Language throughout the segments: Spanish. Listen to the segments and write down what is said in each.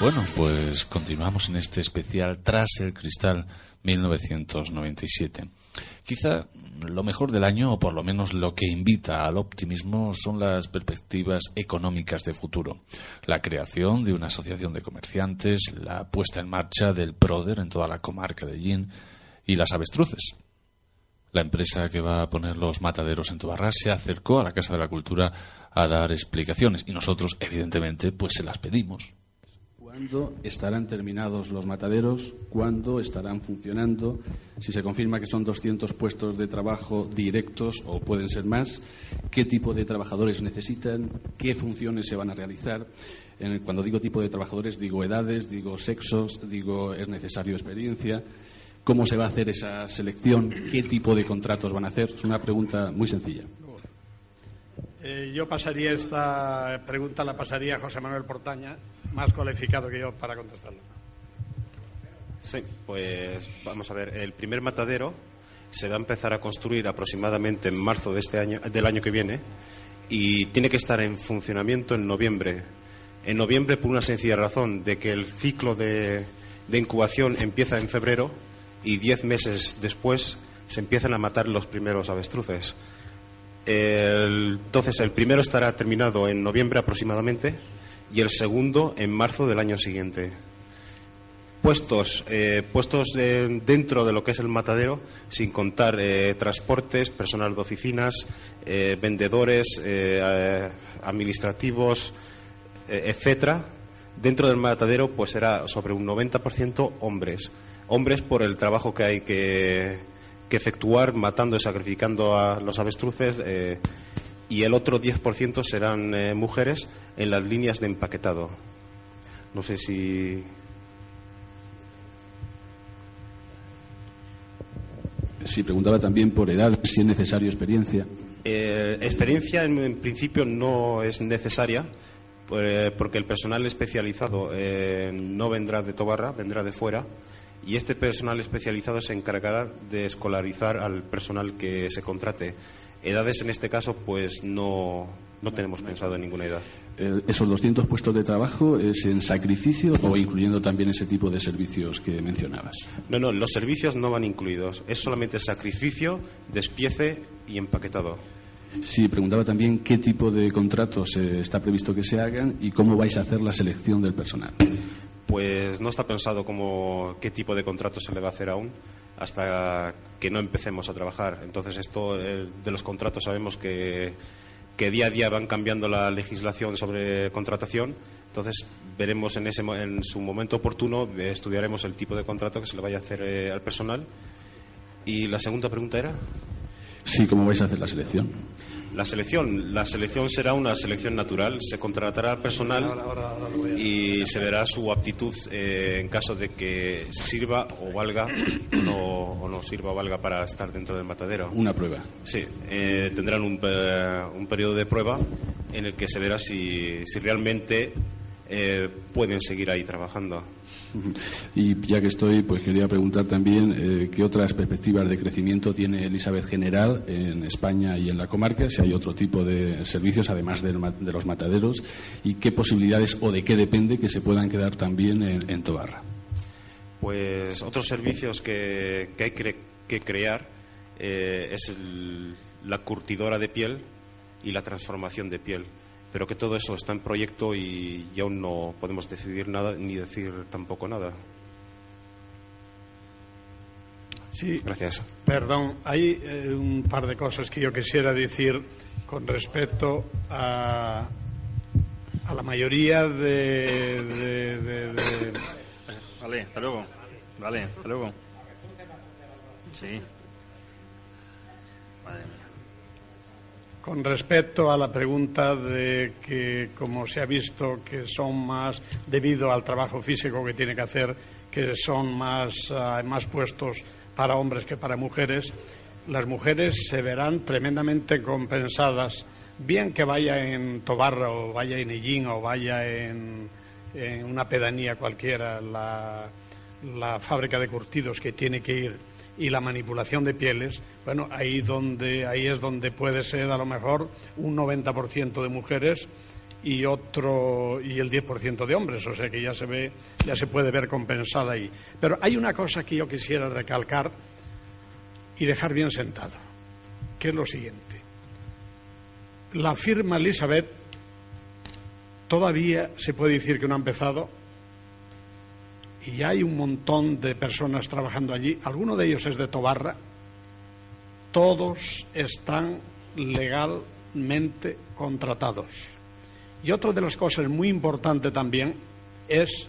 Bueno, pues continuamos en este especial Tras el Cristal 1997. Quizá lo mejor del año, o por lo menos lo que invita al optimismo, son las perspectivas económicas de futuro. La creación de una asociación de comerciantes, la puesta en marcha del PRODER en toda la comarca de Yin y las avestruces. La empresa que va a poner los mataderos en Tobarra se acercó a la Casa de la Cultura a dar explicaciones y nosotros, evidentemente, pues se las pedimos. ¿Cuándo estarán terminados los mataderos? ¿Cuándo estarán funcionando? Si se confirma que son 200 puestos de trabajo directos o pueden ser más, ¿qué tipo de trabajadores necesitan? ¿Qué funciones se van a realizar? Cuando digo tipo de trabajadores, digo edades, digo sexos, digo es necesario experiencia. ¿Cómo se va a hacer esa selección? ¿Qué tipo de contratos van a hacer? Es una pregunta muy sencilla. Eh, yo pasaría esta pregunta, la pasaría a José Manuel Portaña, más cualificado que yo para contestarla. Sí, pues vamos a ver. El primer matadero se va a empezar a construir aproximadamente en marzo de este año, del año que viene, y tiene que estar en funcionamiento en noviembre. En noviembre por una sencilla razón de que el ciclo de incubación empieza en febrero y diez meses después se empiezan a matar los primeros avestruces. entonces, el primero estará terminado en noviembre aproximadamente y el segundo en marzo del año siguiente. Puestos, eh, puestos dentro de lo que es el matadero, sin contar eh, transportes, personal de oficinas, eh, vendedores, administrativos, etcétera. Dentro del matadero, pues será sobre un 90% hombres. Hombres por el trabajo que hay que, que efectuar matando y sacrificando a los avestruces y el otro 10% serán eh, mujeres en las líneas de empaquetado. No sé si. Sí, preguntaba también por edad, si es necesario experiencia. Eh, experiencia en, principio no es necesaria eh, porque el personal especializado no vendrá de Tobarra, vendrá de fuera y este personal especializado se encargará de escolarizar al personal que se contrate. Edades en este caso, pues no, no tenemos pensado en ninguna edad. ¿Esos 200 puestos de trabajo es en sacrificio o incluyendo también ese tipo de servicios que mencionabas? No, no, los servicios no van incluidos. Es solamente sacrificio, despiece y empaquetado. Sí, preguntaba también qué tipo de contratos está previsto que se hagan y cómo vais a hacer la selección del personal. Pues no está pensado como qué tipo de contrato se le va a hacer aún hasta que no empecemos a trabajar. Entonces, esto eh, de los contratos sabemos que, que, día a día van cambiando la legislación sobre contratación. Entonces, veremos en, ese, en su momento oportuno, eh, estudiaremos el tipo de contrato que se le vaya a hacer eh, al personal. Y la segunda pregunta era. Sí, ¿cómo vais a hacer la selección? La selección, la selección será una selección natural. Se contratará al personal y se verá su aptitud eh, en caso de que sirva o valga o no sirva o valga para estar dentro del matadero. Una prueba. Sí, eh, tendrán un, un, periodo de prueba en el que se verá si, si realmente eh, pueden seguir ahí trabajando. Y ya que estoy, pues quería preguntar también eh, qué otras perspectivas de crecimiento tiene Elizabeth General en España y en la comarca, si hay otro tipo de servicios además de, los mataderos y qué posibilidades o de qué depende que se puedan quedar también en, Tobarra. Pues otros servicios que, hay que crear eh, es la curtidora de piel y la transformación de piel pero que todo eso está en proyecto y, aún no podemos decidir nada ni decir tampoco nada. Sí, gracias. Perdón, hay eh, un par de cosas que yo quisiera decir con respecto a, a la mayoría de, de, Vale, hasta luego. Vale, hasta luego. Sí. Con respecto a la pregunta de que, como se ha visto, que son más, debido al trabajo físico que tiene que hacer, que son más, uh, más puestos para hombres que para mujeres, las mujeres se verán tremendamente compensadas, bien que vaya en Tobarra o vaya en Illín o vaya en, en una pedanía cualquiera, la, la fábrica de curtidos que tiene que ir y la manipulación de pieles, bueno, ahí, donde, ahí es donde puede ser a lo mejor un 90% de mujeres y otro y el 10% de hombres, o sea que ya se ve, ya se puede ver compensada ahí. Pero hay una cosa que yo quisiera recalcar y dejar bien sentado, que es lo siguiente. La firma Elizabeth todavía se puede decir que no ha empezado y hay un montón de personas trabajando allí, alguno de ellos es de Tobarra, todos están legalmente contratados. Y otra de las cosas muy importantes también es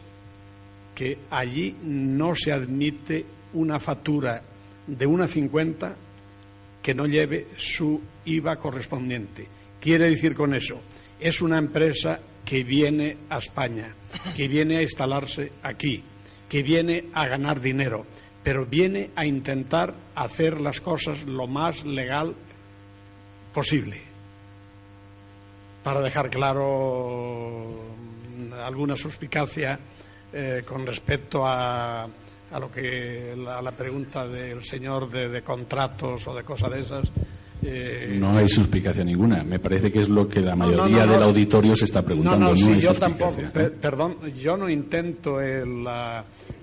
que allí no se admite una factura de una cincuenta que no lleve su IVA correspondiente. Quiere decir con eso, es una empresa que viene a España, que viene a instalarse aquí, que viene a ganar dinero, pero viene a intentar hacer las cosas lo más legal posible para dejar claro alguna suspicacia eh, con respecto a, a, lo que a la pregunta del señor de, contratos o de cosas de esas. Eh, no hay suspicacia ninguna. Me parece que es lo que la mayoría del auditorio se está preguntando. No, yo tampoco. perdón, yo no intento el,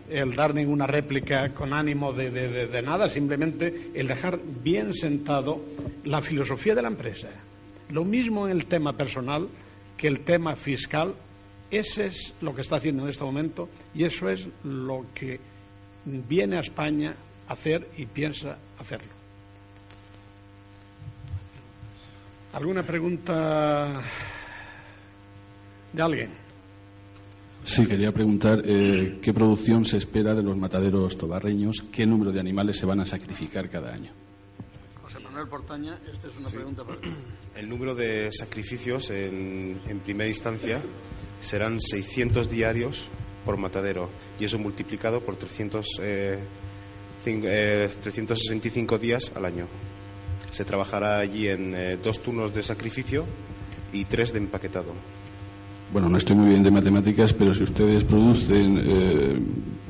el, dar ninguna réplica con ánimo de, de nada, simplemente el dejar bien sentado la filosofía de la empresa. Lo mismo en el tema personal que el tema fiscal. Ese es lo que está haciendo en este momento y eso es lo que viene a España a hacer y piensa hacerlo. ¿Alguna pregunta de alguien? Sí, quería preguntar eh, qué producción se espera de los mataderos tobarreños, qué número de animales se van a sacrificar cada año. José Manuel Portaña, esta es una pregunta para ti. El número de sacrificios en, primera instancia serán 600 diarios por matadero y eso multiplicado por 300, 365 eh, días al año. Se trabajará allí en eh, dos turnos de sacrificio y tres de empaquetado. Bueno, no estoy muy bien de matemáticas, pero si ustedes producen, eh,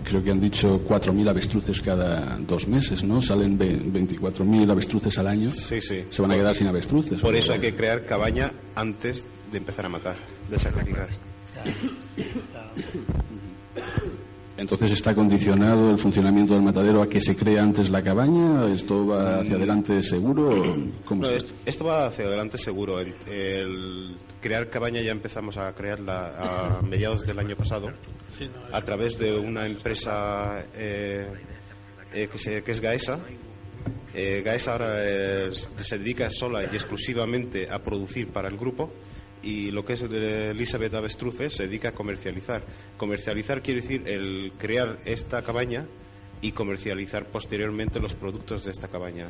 creo que han dicho 4.000 avestruces cada dos meses, ¿no? Salen 24.000 avestruces al año. Sí, sí. Se van a quedar sin avestruces. Por eso hay que crear cabaña antes de empezar a matar, de sacrificar. Entonces está condicionado el funcionamiento del matadero a que se cree antes la cabaña. ¿Esto va hacia adelante seguro? ¿Cómo esto? va hacia adelante seguro. El, crear cabaña ya empezamos a crearla a mediados del año pasado a través de una empresa eh, eh, que, es Gaesa. Eh, Gaesa ahora se dedica sola y exclusivamente a producir para el grupo y lo que es Elizabeth Avestruces se dedica a comercializar. Comercializar quiere decir el crear esta cabaña y comercializar posteriormente los productos de esta cabaña.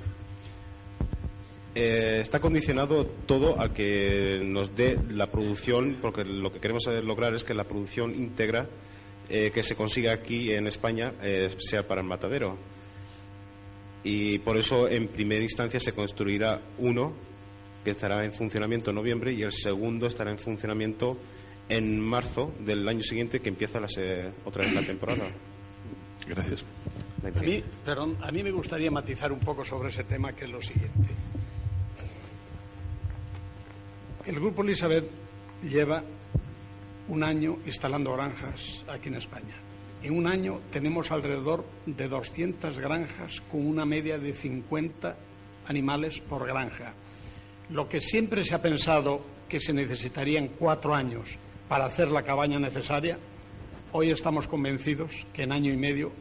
Eh, está condicionado todo a que nos dé la producción, porque lo que queremos lograr es que la producción íntegra eh, que se consiga aquí en España eh, sea para el matadero. Y por eso, en primera instancia, se construirá uno que estará en funcionamiento en noviembre y el segundo estará en funcionamiento en marzo del año siguiente que empieza la, otra vez la temporada. Gracias. A mí, perdón, a mí me gustaría matizar un poco sobre ese tema que es lo siguiente. El Grupo Elizabeth lleva un año instalando granjas aquí en España. En un año tenemos alrededor de 200 granjas con una media de 50 animales por granja. Lo que siempre se ha pensado que se necesitarían cuatro años para hacer la cabaña necesaria, hoy estamos convencidos que en año y medio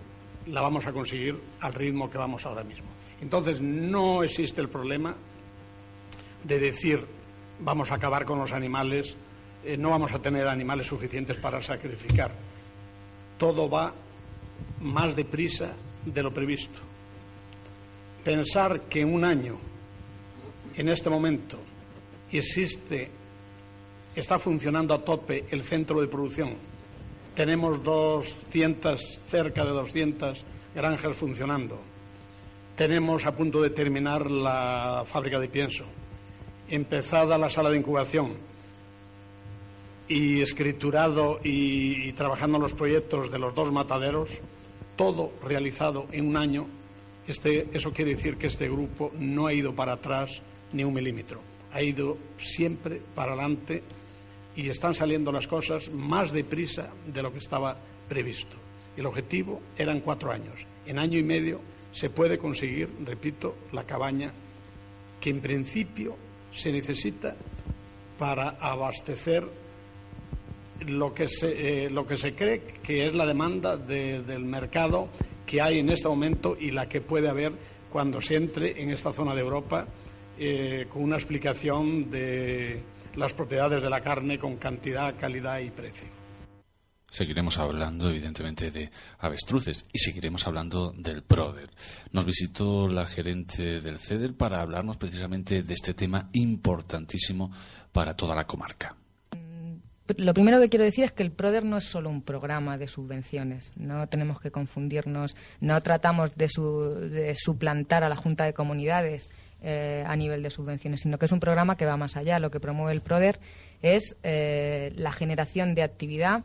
la vamos a conseguir al ritmo que vamos ahora mismo. Entonces, no existe el problema de decir vamos a acabar con los animales, eh, no vamos a tener animales suficientes para sacrificar. Todo va más deprisa de lo previsto. Pensar que un año en este momento existe, está funcionando a tope el centro de producción. Tenemos 200, cerca de 200 granjas funcionando. Tenemos a punto de terminar la fábrica de pienso. Empezada la sala de incubación y escriturado y, trabajando los proyectos de los dos mataderos, todo realizado en un año. Este, eso quiere decir que este grupo no ha ido para atrás ni un milímetro. Ha ido siempre para adelante y están saliendo las cosas más deprisa de lo que estaba previsto. El objetivo eran cuatro años. En año y medio se puede conseguir, repito, la cabaña que en principio se necesita para abastecer lo que se, eh, lo que se cree que es la demanda del mercado que hay en este momento y la que puede haber cuando se entre en esta zona de Europa eh, con una explicación de las propiedades de la carne con cantidad, calidad y precio. Seguiremos hablando, evidentemente, de avestruces y seguiremos hablando del PRODER. Nos visitó la gerente del CEDER para hablarnos precisamente de este tema importantísimo para toda la comarca. Mm, lo primero que quiero decir es que el PRODER no es solo un programa de subvenciones. No tenemos que confundirnos. No tratamos de, suplantar a la Junta de Comunidades eh, a nivel de subvenciones, sino que es un programa que va más allá. Lo que promueve el PRODER es eh, la generación de actividad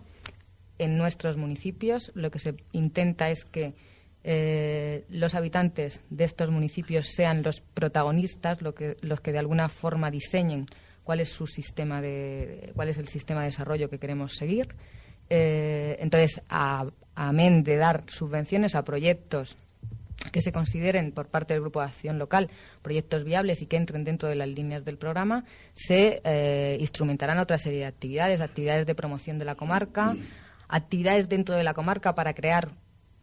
en nuestros municipios. Lo que se intenta es que eh, los habitantes de estos municipios sean los protagonistas, lo que, los que de alguna forma diseñen cuál es su sistema de, cuál es el sistema de desarrollo que queremos seguir. Eh, entonces, amén de dar subvenciones a proyectos que se consideren por parte del Grupo de Acción Local proyectos viables y que entren dentro de las líneas del programa, se eh, instrumentarán otra serie de actividades, actividades de promoción de la comarca, actividades dentro de la comarca para crear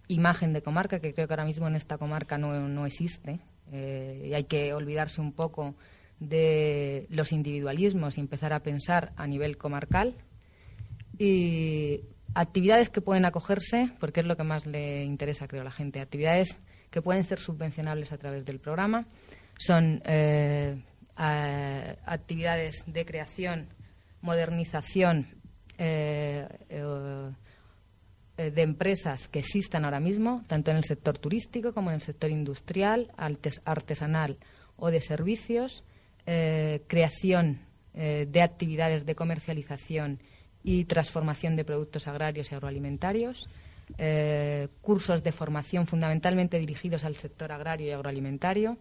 imagen de comarca, que creo que ahora mismo en esta comarca no, existe. Eh, y hay que olvidarse un poco de los individualismos y empezar a pensar a nivel comarcal. Y actividades que pueden acogerse, porque es lo que más le interesa, creo, a la gente, actividades que pueden ser subvencionables a través del programa, son eh, actividades de creación, modernización eh, eh, de empresas que existan ahora mismo, tanto en el sector turístico como en el sector industrial, artesanal o de servicios, creación de actividades de comercialización y transformación de productos agrarios y agroalimentarios, cursos de formación fundamentalmente dirigidos al sector agrario y agroalimentario,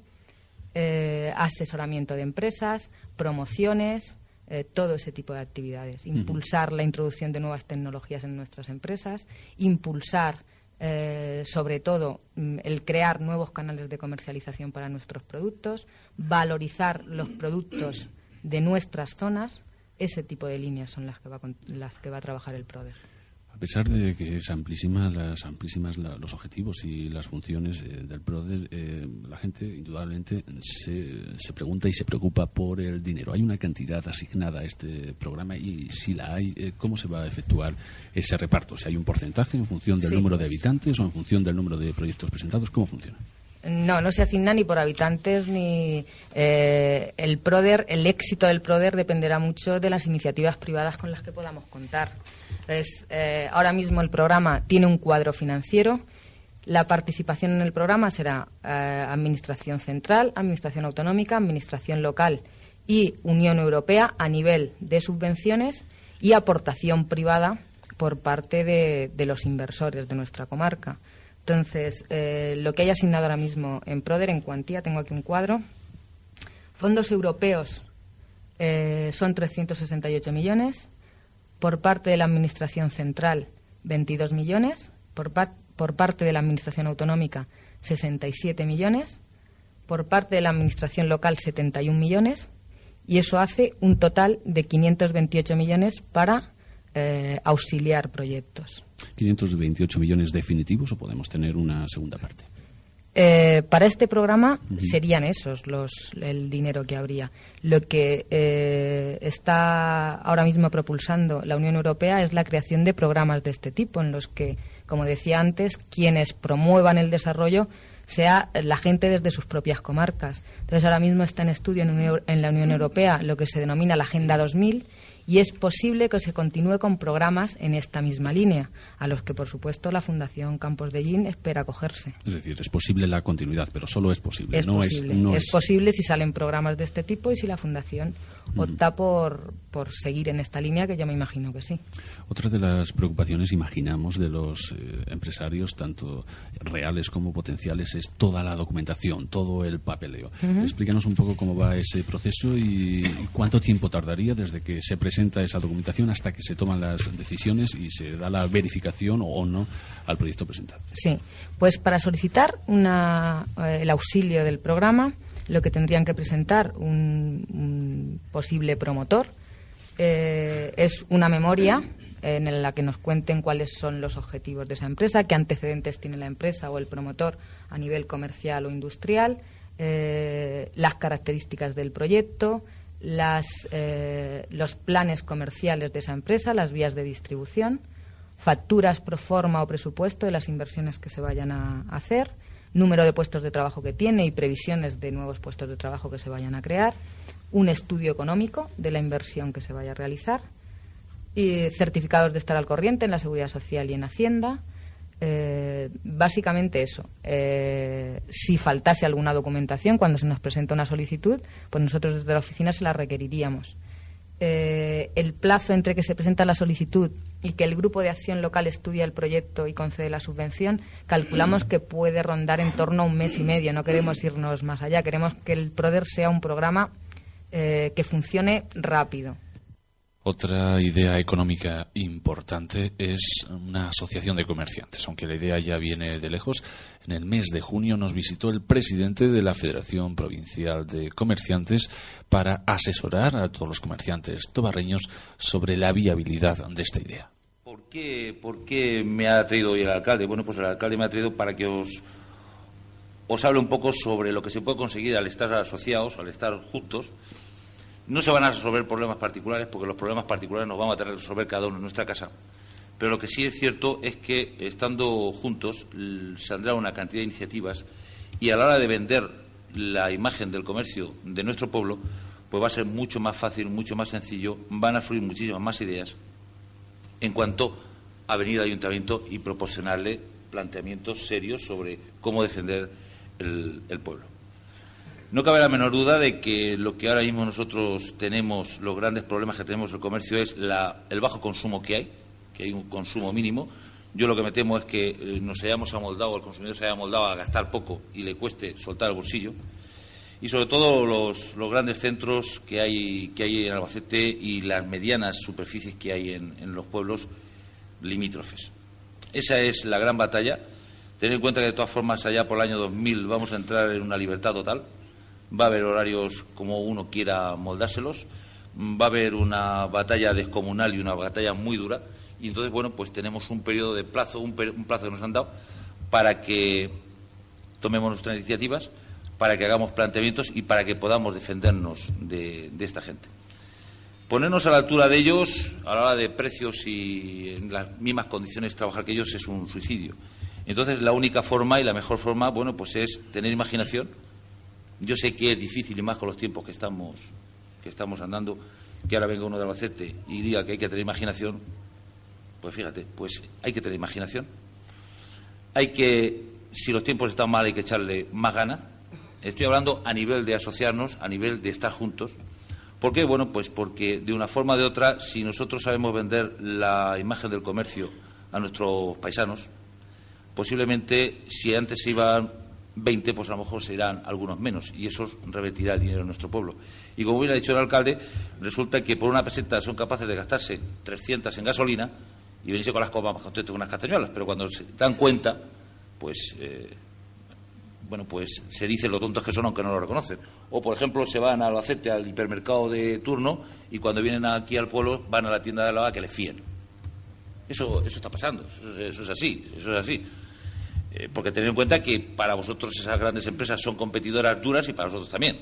asesoramiento de empresas, promociones, eh, todo ese tipo de actividades. Impulsar la introducción de nuevas tecnologías en nuestras empresas, impulsar, eh, sobre todo, mm, el crear nuevos canales de comercialización para nuestros productos, valorizar los productos de nuestras zonas. Ese tipo de líneas son las que va, las que va a trabajar el PRODER. A pesar de que es amplísima, las amplísimas los objetivos y las funciones eh, del PRODER, eh, la gente indudablemente se, se, pregunta y se preocupa por el dinero. ¿Hay una cantidad asignada a este programa y si la hay, eh, cómo se va a efectuar ese reparto? Si hay un porcentaje en función del número de habitantes o en función del número de proyectos presentados, ¿cómo funciona? No, no se asigna ni por habitantes ni el PRODER, el éxito del PRODER dependerá mucho de las iniciativas privadas con las que podamos contar. Eh, ahora mismo el programa tiene un cuadro financiero. La participación en el programa será eh, Administración Central, Administración Autonómica, Administración Local y Unión Europea a nivel de subvenciones y aportación privada por parte de, los inversores de nuestra comarca. Entonces, eh, lo que hay asignado ahora mismo en PRODER, en cuantía, tengo aquí un cuadro. Fondos europeos son 368 millones por parte de la Administración Central 22 millones, por, por parte de la Administración Autonómica 67 millones, por parte de la Administración Local 71 millones, y eso hace un total de 528 millones para eh, auxiliar proyectos. ¿528 millones definitivos o podemos tener una segunda parte? Eh, para este programa serían esos los, el dinero que habría. Lo que eh, está ahora mismo propulsando la Unión Europea es la creación de programas de este tipo, en los que, como decía antes, quienes promuevan el desarrollo sea la gente desde sus propias comarcas. Entonces, ahora mismo está en estudio en, en la Unión Europea lo que se denomina la Agenda 2000 y es posible que se continúe con programas en esta misma línea, a los que, por supuesto, la Fundación Campos de Gin espera acogerse. Es decir, es posible la continuidad, pero solo es posible. Es posible, es, posible si salen programas de este tipo y si la Fundación opta por, por seguir en esta línea, que yo me imagino que sí. Otra de las preocupaciones, imaginamos, de los eh, empresarios, tanto reales como potenciales, es toda la documentación, todo el papeleo. Explícanos un poco cómo va ese proceso y cuánto tiempo tardaría desde que se presenta esa documentación hasta que se toman las decisiones y se da la verificación o no al proyecto presentado. Sí, pues para solicitar una, eh, el auxilio del programa, lo que tendrían que presentar un, posible promotor eh, es una memoria en la que nos cuenten cuáles son los objetivos de esa empresa, qué antecedentes tiene la empresa o el promotor a nivel comercial o industrial, eh, las características del proyecto, las, eh, los planes comerciales de esa empresa, las vías de distribución, facturas pro forma o presupuesto de las inversiones que se vayan a hacer, número de puestos de trabajo que tiene y previsiones de nuevos puestos de trabajo que se vayan a crear, un estudio económico de la inversión que se vaya a realizar, y certificados de estar al corriente en la Seguridad Social y en Hacienda. Eh, básicamente eso. Eh, si faltase alguna documentación cuando se nos presenta una solicitud, pues nosotros desde la oficina se la requeriríamos. Eh, el plazo entre que se presenta la solicitud y que el grupo de acción local estudia el proyecto y concede la subvención, calculamos que puede rondar en torno a un mes y medio. No queremos irnos más allá. Queremos que el PRODER sea un programa eh, que funcione rápido. Otra idea económica importante es una asociación de comerciantes. Aunque la idea ya viene de lejos, en el mes de junio nos visitó el presidente de la Federación Provincial de Comerciantes para asesorar a todos los comerciantes tobarreños sobre la viabilidad de esta idea. ¿Por qué, por qué me ha traído hoy el alcalde? Bueno, pues el alcalde me ha traído para que os, os hable un poco sobre lo que se puede conseguir al estar asociados, al estar juntos no se van a resolver problemas particulares porque los problemas particulares nos vamos a tener que resolver cada uno en nuestra casa. Pero lo que sí es cierto es que estando juntos saldrá una cantidad de iniciativas y a la hora de vender la imagen del comercio de nuestro pueblo, pues va a ser mucho más fácil, mucho más sencillo, van a fluir muchísimas más ideas en cuanto a venir al ayuntamiento y proporcionarle planteamientos serios sobre cómo defender el pueblo. No cabe la menor duda de que lo que ahora mismo nosotros tenemos, los grandes problemas que tenemos en el comercio es el bajo consumo que hay, que hay un consumo mínimo. Yo lo que me temo es que eh, nos hayamos amoldado, el consumidor se haya amoldado a gastar poco y le cueste soltar el bolsillo. Y sobre todo los, grandes centros que hay, que hay en Albacete y las medianas superficies que hay en, en los pueblos limítrofes. Esa es la gran batalla. Tener en cuenta que de todas formas allá por el año 2000 vamos a entrar en una libertad total va a haber horarios como uno quiera moldárselos, va a haber una batalla descomunal y una batalla muy dura, y entonces, bueno, pues tenemos un periodo de plazo, un, plazo que nos han dado para que tomemos nuestras iniciativas, para que hagamos planteamientos y para que podamos defendernos de, esta gente. Ponernos a la altura de ellos, a la hora de precios y en las mismas condiciones de trabajar que ellos, es un suicidio. Entonces, la única forma y la mejor forma, bueno, pues es tener imaginación, yo sé que es difícil y más con los tiempos que estamos, que estamos andando, que ahora venga uno de Albacete y diga que hay que tener imaginación, pues fíjate, pues hay que tener imaginación. Hay que, si los tiempos están mal, hay que echarle más ganas. Estoy hablando a nivel de asociarnos, a nivel de estar juntos. ¿Por qué? Bueno, pues porque de una forma o de otra, si nosotros sabemos vender la imagen del comercio a nuestros paisanos, posiblemente si antes se iban 20, pues a lo mejor serán algunos menos y eso revertirá el dinero en nuestro pueblo. Y como hubiera dicho el alcalde, resulta que por una peseta son capaces de gastarse 300 en gasolina y venirse con las copas más contentos con unas castañuelas, pero cuando se dan cuenta, pues eh, bueno, pues se dicen lo tontos que son aunque no lo reconocen. O, por ejemplo, se van al acete al hipermercado de turno y cuando vienen aquí al pueblo van a la tienda de la que le fíen. Eso, eso está pasando, eso es así, eso es así. Eh, porque tener en cuenta que para vosotros esas grandes empresas son competidoras duras y para nosotros también.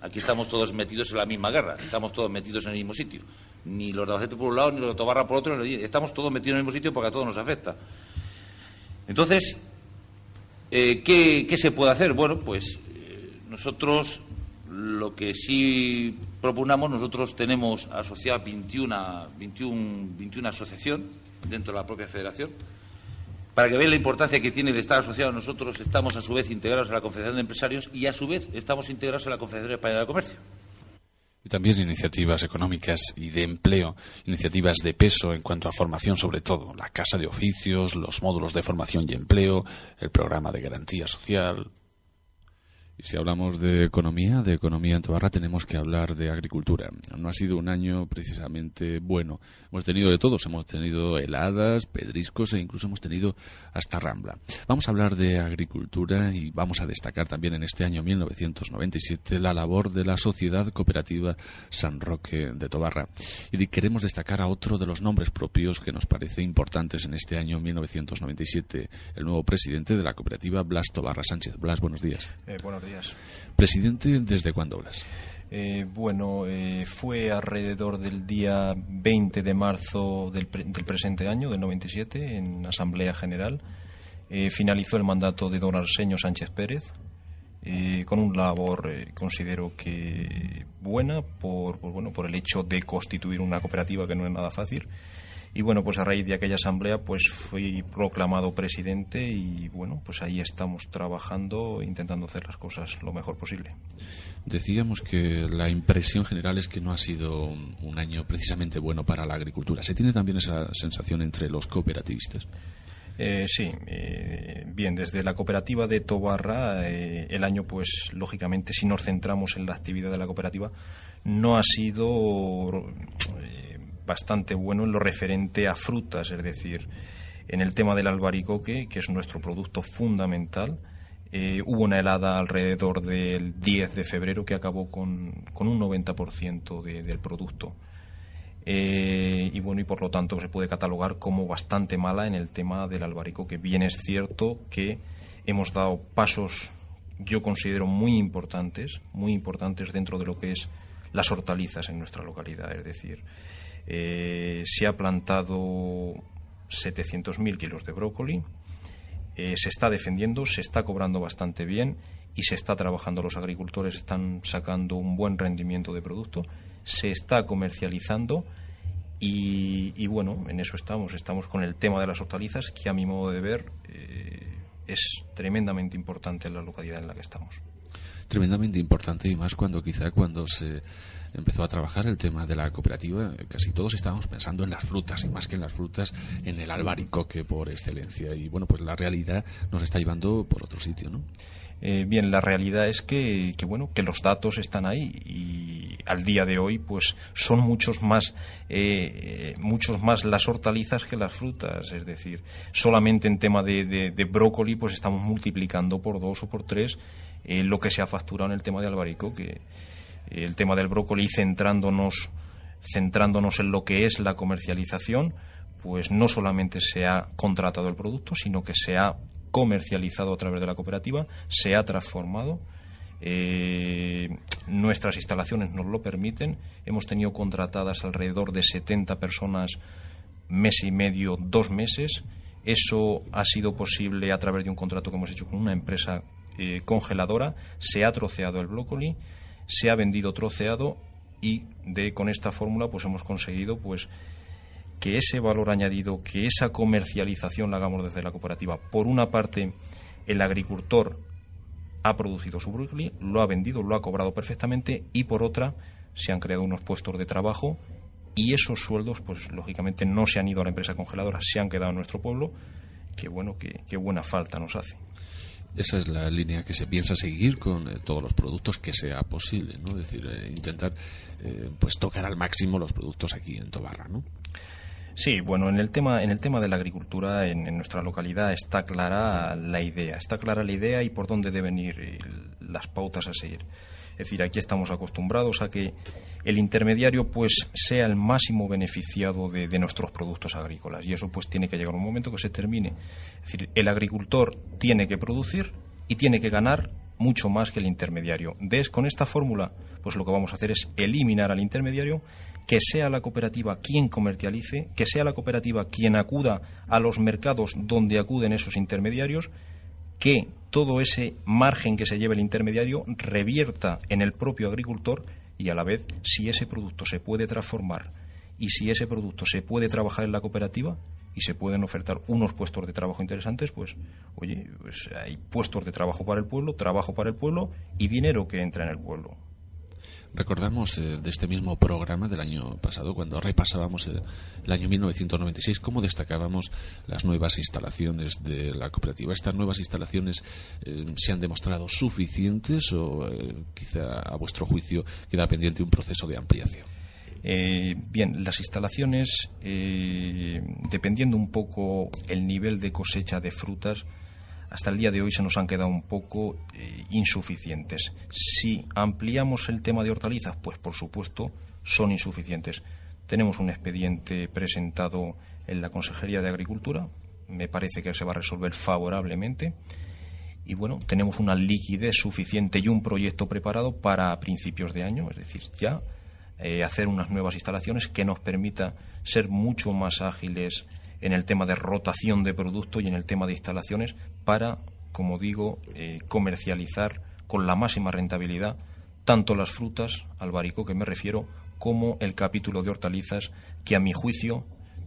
Aquí estamos todos metidos en la misma guerra, estamos todos metidos en el mismo sitio. Ni los de Albacete por un lado, ni los de Tobarra por otro, estamos todos metidos en el mismo sitio porque a todos nos afecta. Entonces, eh, ¿qué, se puede hacer? Bueno, pues eh, nosotros lo que sí proponemos, nosotros tenemos asociadas 21, 21, 21 asociaciones dentro de la propia federación para que vean la importancia que tiene el estar asociado. Nosotros estamos a su vez integrados a la Confederación de Empresarios y a su vez estamos integrados a la Confederación Española de Comercio. Y también iniciativas económicas y de empleo, iniciativas de peso en cuanto a formación sobre todo, la Casa de Oficios, los módulos de formación y empleo, el programa de garantía social, y si hablamos de economía, de economía en Tobarra, tenemos que hablar de agricultura. No ha sido un año precisamente bueno. Hemos tenido de todos, hemos tenido heladas, pedriscos e incluso hemos tenido hasta rambla. Vamos a hablar de agricultura y vamos a destacar también en este año 1997 la labor de la Sociedad Cooperativa San Roque de Tobarra. Y queremos destacar a otro de los nombres propios que nos parece importantes en este año 1997, el nuevo presidente de la cooperativa Blas Tobarra Sánchez. Blas, buenos días. Eh, buenos días. Presidente, ¿desde cuándo hablas? Eh, bueno, eh, fue alrededor del día 20 de marzo del, presente año, del 97, en Asamblea General. Eh, finalizó el mandato de don Arsenio Sánchez Pérez, con un labor, considero que buena, por, bueno, por el hecho de constituir una cooperativa que no es nada fácil y bueno, pues a raíz de aquella asamblea pues fui proclamado presidente y bueno, pues ahí estamos trabajando, intentando hacer las cosas lo mejor posible. Decíamos que la impresión general es que no ha sido un año precisamente bueno para la agricultura. ¿Se tiene también esa sensación entre los cooperativistas? Eh, sí, eh, bien, desde la cooperativa de Tobarra, eh, el año, pues lógicamente, si nos centramos en la actividad de la cooperativa, no ha sido bastante bueno en lo referente a frutas, es decir, en el tema del albaricoque, que es nuestro producto fundamental. Eh, hubo una helada alrededor del 10 de febrero que acabó con, un 90% del producto. Eh, y bueno, y por lo tanto se puede catalogar como bastante mala en el tema del albaricoque. Bien es cierto que hemos dado pasos, yo considero muy importantes, muy importantes dentro de lo que es las hortalizas en nuestra localidad. Es decir, eh, se ha plantado 700.000 kilos de brócoli, eh, se está defendiendo, se está cobrando bastante bien y se está trabajando. Los agricultores están sacando un buen rendimiento de producto, se está comercializando y, bueno, en eso estamos. Estamos con el tema de las hortalizas, que a mi modo de ver eh, es tremendamente importante en la localidad en la que estamos. Tremendamente importante y más cuando quizá cuando se empezó a trabajar el tema de la cooperativa, casi todos estábamos pensando en las frutas y más que en las frutas, en el albaricoque por excelencia. Y bueno, pues la realidad nos está llevando por otro sitio, ¿no? Eh, bien, la realidad es que, bueno que los datos están ahí y al día de hoy pues son muchos más eh, muchos más las hortalizas que las frutas. Es decir solamente en tema de, de, brócoli pues estamos multiplicando por dos o por tres eh, lo que se ha facturado en el tema de albaricoque el tema del brócoli centrándonos centrándonos en lo que es la comercialización, pues no solamente se ha contratado el producto, sino que se ha comercializado a través de la cooperativa, se ha transformado. Eh, nuestras instalaciones nos lo permiten. Hemos tenido contratadas alrededor de 70 personas mes y medio, dos meses. Eso ha sido posible a través de un contrato que hemos hecho con una empresa eh, congeladora. Se ha troceado el brócoli se ha vendido troceado y de con esta fórmula pues hemos conseguido pues que ese valor añadido, que esa comercialización la hagamos desde la cooperativa. Por una parte, el agricultor ha producido su brócoli, lo ha vendido, lo ha cobrado perfectamente y por otra se han creado unos puestos de trabajo y esos sueldos pues lógicamente no se han ido a la empresa congeladora, se han quedado en nuestro pueblo, que bueno, que, buena falta nos hace esa es la línea que se piensa seguir con eh, todos los productos que sea posible, ¿no? Es decir, eh, intentar eh, pues tocar al máximo los productos aquí en Tobarra, ¿no? Sí, bueno, en el tema, en el tema de la agricultura en, nuestra localidad está clara la idea, está clara la idea y por dónde deben ir las pautas a seguir. Es decir, aquí estamos acostumbrados a que el intermediario pues sea el máximo beneficiado de, de, nuestros productos agrícolas y eso pues tiene que llegar un momento que se termine. Es decir, el agricultor tiene que producir y tiene que ganar mucho más que el intermediario. Con esta fórmula, pues lo que vamos a hacer es eliminar al intermediario que sea la cooperativa quien comercialice, que sea la cooperativa quien acuda a los mercados donde acuden esos intermediarios, que todo ese margen que se lleve el intermediario revierta en el propio agricultor y a la vez si ese producto se puede transformar y si ese producto se puede trabajar en la cooperativa y se pueden ofertar unos puestos de trabajo interesantes, pues oye, pues hay puestos de trabajo para el pueblo, trabajo para el pueblo y dinero que entra en el pueblo. Recordamos eh, de este mismo programa del año pasado, cuando repasábamos el, el, año 1996, cómo destacábamos las nuevas instalaciones de la cooperativa. ¿Estas nuevas instalaciones eh, se han demostrado suficientes o eh, quizá a vuestro juicio queda pendiente un proceso de ampliación? Eh, bien, las instalaciones, eh, dependiendo un poco el nivel de cosecha de frutas, hasta el día de hoy se nos han quedado un poco eh, insuficientes. Si ampliamos el tema de hortalizas, pues por supuesto son insuficientes. Tenemos un expediente presentado en la Consejería de Agricultura, me parece que se va a resolver favorablemente. Y bueno, tenemos una liquidez suficiente y un proyecto preparado para principios de año, es decir, ya eh, hacer unas nuevas instalaciones que nos permita ser mucho más ágiles en el tema de rotación de producto y en el tema de instalaciones para, como digo, eh, comercializar con la máxima rentabilidad tanto las frutas, al que me refiero, como el capítulo de hortalizas, que a mi juicio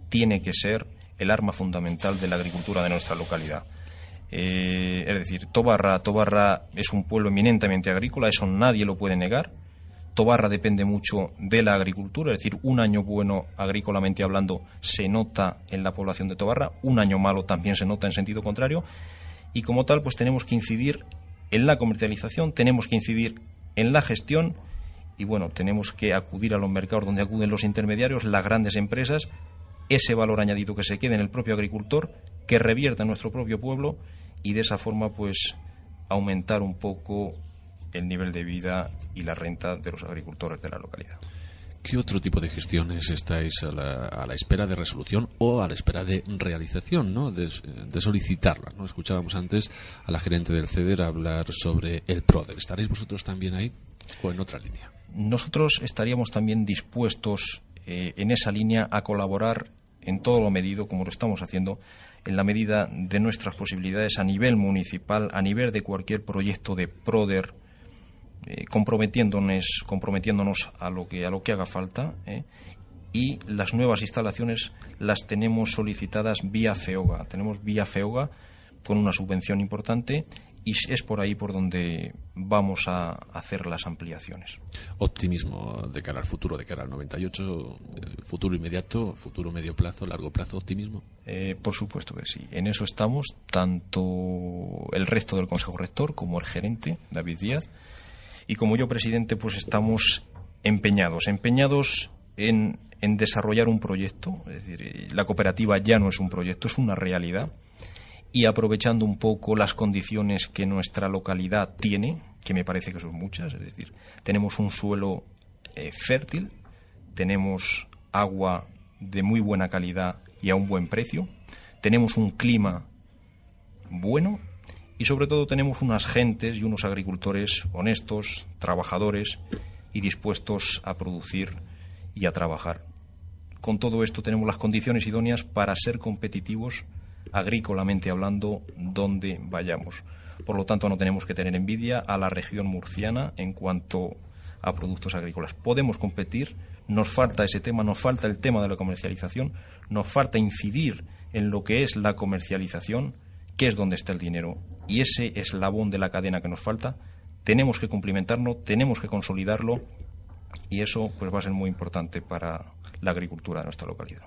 tiene que ser el arma fundamental de la agricultura de nuestra localidad. Eh, es decir, Tobarra, Tobarra es un pueblo eminentemente agrícola, eso nadie lo puede negar. Tobarra depende mucho de la agricultura, es decir, un año bueno agrícolamente hablando se nota en la población de Tobarra, un año malo también se nota en sentido contrario, y como tal, pues tenemos que incidir en la comercialización, tenemos que incidir en la gestión y bueno, tenemos que acudir a los mercados donde acuden los intermediarios, las grandes empresas, ese valor añadido que se quede en el propio agricultor, que revierta en nuestro propio pueblo y de esa forma pues aumentar un poco el nivel de vida y la renta de los agricultores de la localidad. ¿Qué otro tipo de gestiones estáis a la, espera de resolución o a la espera de realización, ¿no? de, solicitarla? ¿no? Escuchábamos antes a la gerente del CEDER hablar sobre el PRODER. ¿Estaréis vosotros también ahí o en otra línea? Nosotros estaríamos también dispuestos eh, en esa línea a colaborar en todo lo medido, como lo estamos haciendo, en la medida de nuestras posibilidades a nivel municipal, a nivel de cualquier proyecto de PRODER eh, comprometiéndonos, comprometiéndonos a lo que a lo que haga falta eh, y las nuevas instalaciones las tenemos solicitadas vía FEOGA. Tenemos vía FEOGA con una subvención importante y es por ahí por donde vamos a hacer las ampliaciones. Optimismo de cara al futuro, de cara al 98, eh, futuro inmediato, futuro medio plazo, largo plazo, optimismo. por supuesto que sí. En eso estamos tanto el resto del Consejo Rector como el gerente, David Díaz y como yo presidente pues estamos empeñados, empeñados en, en, desarrollar un proyecto, es decir, la cooperativa ya no es un proyecto, es una realidad, y aprovechando un poco las condiciones que nuestra localidad tiene, que me parece que son muchas, es decir, tenemos un suelo eh, fértil, tenemos agua de muy buena calidad y a un buen precio, tenemos un clima bueno y sobre todo tenemos unas gentes y unos agricultores honestos, trabajadores y dispuestos a producir y a trabajar. Con todo esto tenemos las condiciones idóneas para ser competitivos agrícolamente hablando donde vayamos. Por lo tanto, no tenemos que tener envidia a la región murciana en cuanto a productos agrícolas. Podemos competir, nos falta ese tema, nos falta el tema de la comercialización, nos falta incidir en lo que es la comercialización qué es donde está el dinero. Y ese eslabón de la cadena que nos falta, tenemos que cumplimentarlo, tenemos que consolidarlo y eso pues va a ser muy importante para la agricultura de nuestra localidad.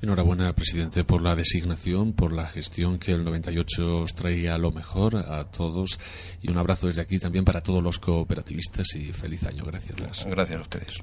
Enhorabuena, presidente, por la designación, por la gestión que el 98 os traía lo mejor a todos y un abrazo desde aquí también para todos los cooperativistas y feliz año. Gracias. Gracias a ustedes.